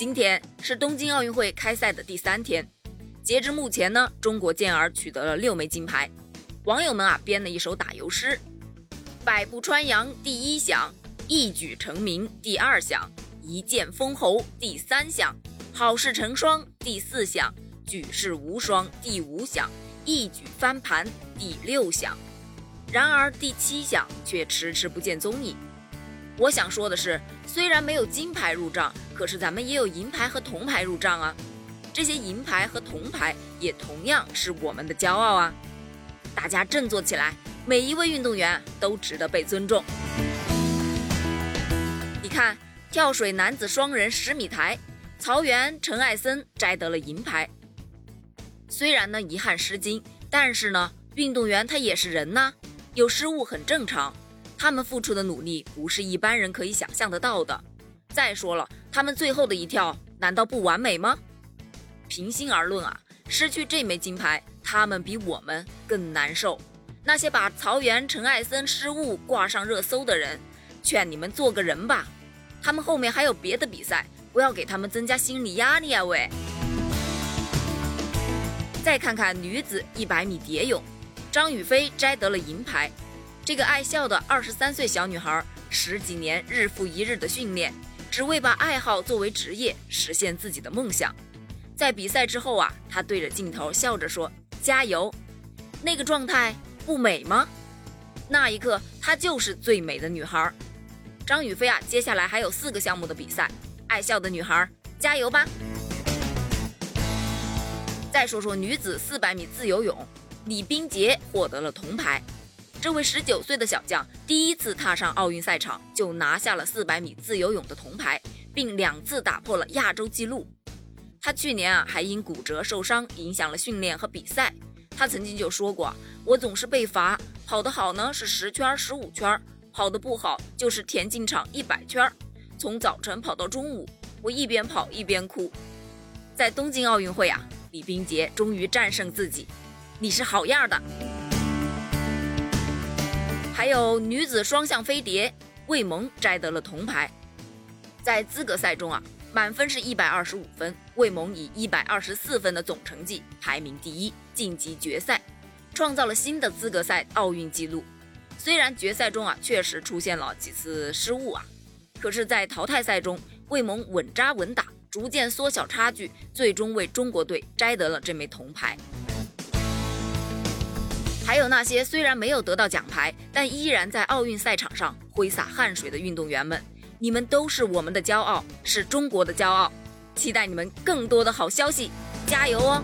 今天是东京奥运会开赛的第三天，截至目前呢，中国健儿取得了六枚金牌。网友们啊编了一首打油诗：百步穿杨第一响，一举成名第二响，一剑封喉第三响，好事成双第四响，举世无双第五响，一举翻盘第六响。然而第七响却迟迟不见踪影。我想说的是，虽然没有金牌入账，可是咱们也有银牌和铜牌入账啊。这些银牌和铜牌也同样是我们的骄傲啊！大家振作起来，每一位运动员都值得被尊重。你看，跳水男子双人十米台，曹原、陈艾森摘得了银牌。虽然呢遗憾失金，但是呢，运动员他也是人呐，有失误很正常。他们付出的努力不是一般人可以想象得到的。再说了，他们最后的一跳难道不完美吗？平心而论啊，失去这枚金牌，他们比我们更难受。那些把曹原、陈艾森失误挂上热搜的人，劝你们做个人吧。他们后面还有别的比赛，不要给他们增加心理压力啊！喂。再看看女子一百米蝶泳，张雨霏摘得了银牌。这个爱笑的二十三岁小女孩，十几年日复一日的训练，只为把爱好作为职业，实现自己的梦想。在比赛之后啊，她对着镜头笑着说：“加油！”那个状态不美吗？那一刻，她就是最美的女孩。张雨霏啊，接下来还有四个项目的比赛，爱笑的女孩，加油吧！再说说女子四百米自由泳，李冰洁获得了铜牌。这位十九岁的小将第一次踏上奥运赛场，就拿下了四百米自由泳的铜牌，并两次打破了亚洲纪录。他去年啊还因骨折受伤，影响了训练和比赛。他曾经就说过：“我总是被罚，跑得好呢是十圈、十五圈，跑得不好就是田径场一百圈。从早晨跑到中午，我一边跑一边哭。”在东京奥运会啊，李冰洁终于战胜自己，你是好样的！还有女子双向飞碟，魏萌摘得了铜牌。在资格赛中啊，满分是一百二十五分，魏萌以一百二十四分的总成绩排名第一，晋级决赛，创造了新的资格赛奥运纪录。虽然决赛中啊确实出现了几次失误啊，可是，在淘汰赛中，魏萌稳扎稳打，逐渐缩小差距，最终为中国队摘得了这枚铜牌。还有那些虽然没有得到奖牌，但依然在奥运赛场上挥洒汗水的运动员们，你们都是我们的骄傲，是中国的骄傲。期待你们更多的好消息，加油哦！